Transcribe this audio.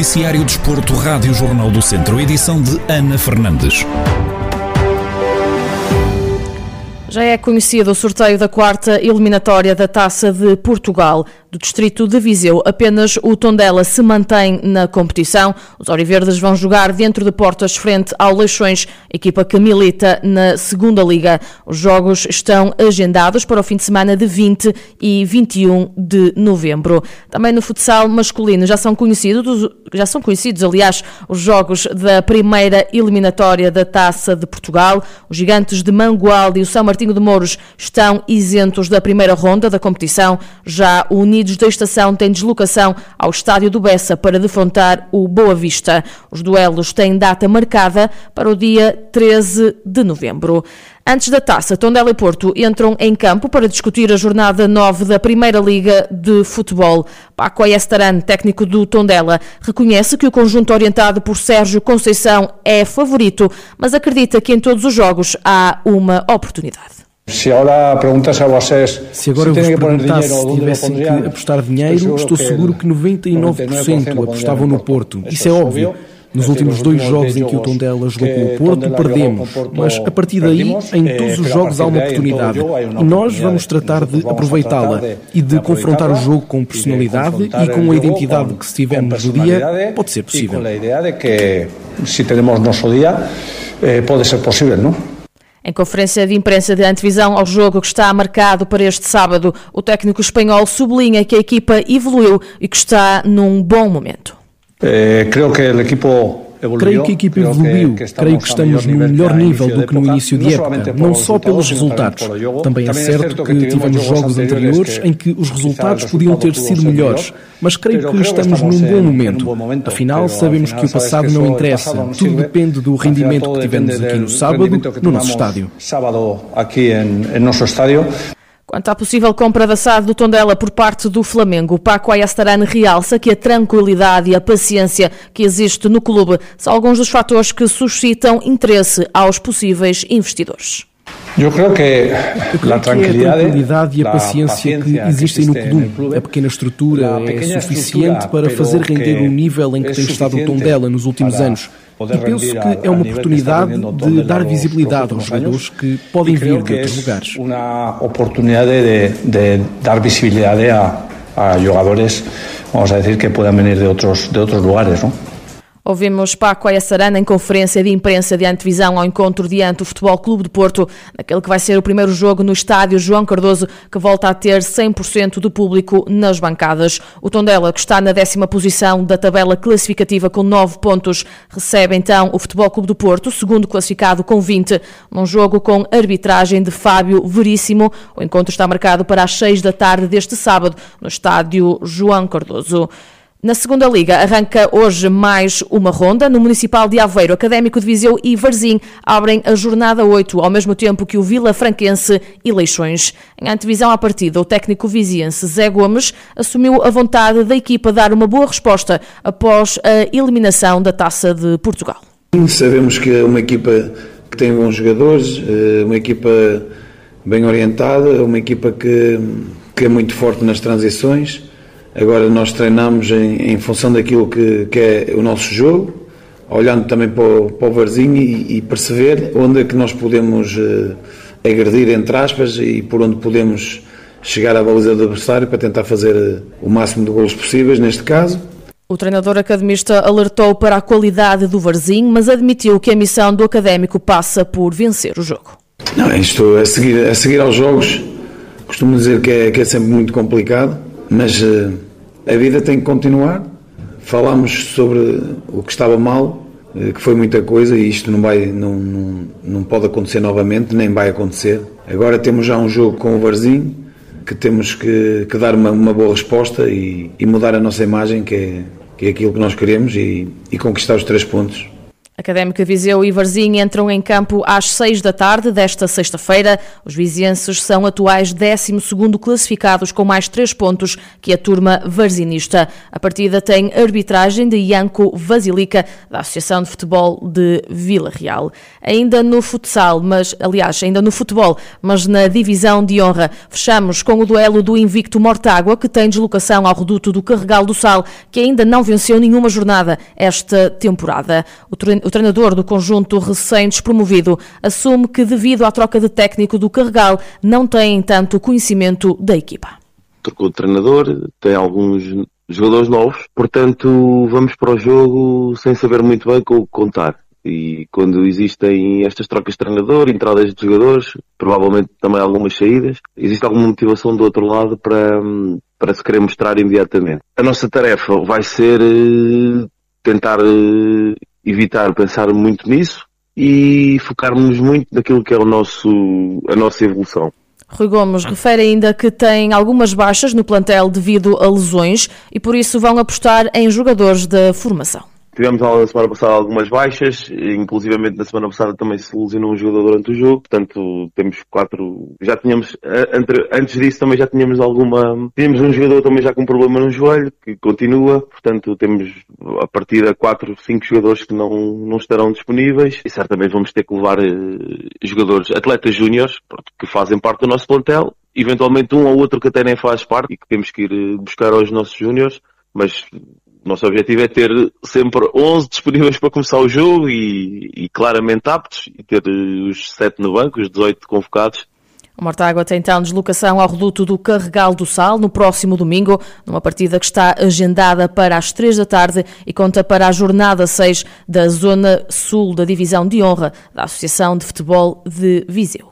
Noticiário Desporto, Rádio Jornal do Centro, edição de Ana Fernandes. Já é conhecido o sorteio da quarta eliminatória da Taça de Portugal do distrito de Viseu. Apenas o Tondela se mantém na competição. Os Oriverdes vão jogar dentro de portas frente ao Leixões, equipa que milita na segunda liga. Os jogos estão agendados para o fim de semana de 20 e 21 de novembro. Também no futsal masculino já são conhecidos, já são conhecidos, aliás, os jogos da primeira eliminatória da Taça de Portugal. Os gigantes de Mangualde e o São Martinho de Mouros estão isentos da primeira ronda da competição. Já o Unidos da Estação têm deslocação ao estádio do Bessa para defrontar o Boa Vista. Os duelos têm data marcada para o dia 13 de novembro. Antes da taça, Tondela e Porto entram em campo para discutir a jornada 9 da Primeira Liga de Futebol. Paco Ayestaran, técnico do Tondela, reconhece que o conjunto orientado por Sérgio Conceição é favorito, mas acredita que em todos os jogos há uma oportunidade. Se agora perguntas a vocês se agora eu vos perguntasse se tivessem que apostar dinheiro, estou seguro que 99% apostavam no Porto. Isso é óbvio. Nos últimos dois jogos em que o Tondela jogou com o Porto, perdemos. Mas a partir daí, em todos os jogos há uma oportunidade. E nós vamos tratar de aproveitá-la e de confrontar o jogo com personalidade e com a identidade que se tivermos no dia, pode ser possível. a ideia de que se temos nosso dia, eh, pode ser possível, não? Em conferência de imprensa de antevisão ao jogo que está marcado para este sábado, o técnico espanhol sublinha que a equipa evoluiu e que está num bom momento. Eh, creio que o equipo Creio que a equipa evoluiu, creio que estamos no melhor nível do que no início de época, não só pelos resultados. Também é certo que tivemos jogos anteriores em que os resultados podiam ter sido melhores, mas creio que estamos num bom momento. Afinal, sabemos que o passado não interessa, tudo depende do rendimento que tivemos aqui no sábado, no nosso estádio. Sábado aqui em nosso estádio. Quanto à possível compra da SAD do Tondela por parte do Flamengo, Paco Ayastarane realça que a tranquilidade e a paciência que existe no clube são alguns dos fatores que suscitam interesse aos possíveis investidores. Eu creio que, a tranquilidade e a paciência que existem no clube, a pequena estrutura é suficiente para fazer render o nível em que tem estado o Tondela nos últimos anos. E penso que é uma oportunidade de dar visibilidade aos jogadores que podem vir de outros lugares. Uma oportunidade de, de dar visibilidade a, a jogadores, vamos a dizer, que podem vir de outros, de outros lugares, não? Ouvimos Paco Ayassarana em conferência de imprensa de antevisão ao encontro diante do Futebol Clube de Porto, naquele que vai ser o primeiro jogo no estádio João Cardoso, que volta a ter 100% do público nas bancadas. O Tondela, que está na décima posição da tabela classificativa com 9 pontos, recebe então o Futebol Clube do Porto, segundo classificado com 20, num jogo com arbitragem de Fábio Veríssimo. O encontro está marcado para as 6 da tarde deste sábado, no estádio João Cardoso. Na segunda liga arranca hoje mais uma ronda. No Municipal de Aveiro, Académico de Viseu e Varzim abrem a jornada 8, ao mesmo tempo que o Vila Franquense e Leixões. Em antevisão à partida, o técnico viziense Zé Gomes assumiu a vontade da equipa dar uma boa resposta após a eliminação da Taça de Portugal. Sabemos que é uma equipa que tem bons jogadores, eh, uma equipa bem orientada, uma equipa que, que é muito forte nas transições Agora nós treinamos em, em função daquilo que, que, é o nosso jogo, olhando também para o, para o Varzinho e, e, perceber onde é que nós podemos uh, agredir, entre aspas, e por onde podemos chegar à baliza do adversário para tentar fazer uh, o máximo de golos possíveis, neste caso. O treinador academista alertou para a qualidade do Varzinho, mas admitiu que a missão do académico passa por vencer o jogo. Não, isto a seguir, a seguir aos jogos, costumo dizer que é, que é sempre muito complicado mas uh, a vida tem que continuar. Falámos sobre o que estava mal, uh, que foi muita coisa e isto não, vai, não, não, não pode acontecer novamente, nem vai acontecer. Agora temos já um jogo com o Varzinho, que temos que, que dar uma, uma, boa resposta e, e, mudar a nossa imagem, que é, que é aquilo que nós queremos, e, e conquistar os três pontos. Académica Viseu e Varzim entram em campo às 6 da tarde desta sexta-feira. Os vizienses são atuais 12º classificados com mais 3 pontos que a turma varzinista. A partida tem arbitragem de Ianco Vasilica, da Associação de Futebol de Vila Real. Ainda no futsal, mas aliás, ainda no futebol, mas na divisão de honra, fechamos com o duelo do invicto Mortágua, que tem deslocação ao reduto do Carregal do Sal, que ainda não venceu nenhuma jornada esta temporada. O o treinador do conjunto recém-despromovido assume que, devido à troca de técnico do Carregal, não tem tanto conhecimento da equipa. Trocou de treinador, tem alguns jogadores novos, portanto vamos para o jogo sem saber muito bem com o que contar. E quando existem estas trocas de treinador, entradas de jogadores, provavelmente também algumas saídas, existe alguma motivação do outro lado para, para se querer mostrar imediatamente. A nossa tarefa vai ser eh, tentar eh, evitar pensar muito nisso e focarmos muito naquilo que é o nosso, a nossa evolução. Rui Gomes refere ainda que tem algumas baixas no plantel devido a lesões e por isso vão apostar em jogadores da formação. Tivemos na semana passada algumas baixas, inclusivamente na semana passada também se lesionou um jogador durante o jogo, portanto temos quatro, já tínhamos, antes disso também já tínhamos alguma, tínhamos um jogador também já com problema no joelho, que continua, portanto temos a partir de quatro, cinco jogadores que não, não estarão disponíveis e certamente vamos ter que levar eh, jogadores, atletas júniores, que fazem parte do nosso plantel, eventualmente um ou outro que até nem faz parte e que temos que ir eh, buscar aos nossos júniores, mas nosso objetivo é ter sempre 11 disponíveis para começar o jogo e, e claramente aptos e ter os 7 no banco, os 18 convocados. O Mortágua tem então deslocação ao reduto do Carregal do Sal no próximo domingo, numa partida que está agendada para as 3 da tarde e conta para a jornada 6 da Zona Sul da Divisão de Honra da Associação de Futebol de Viseu.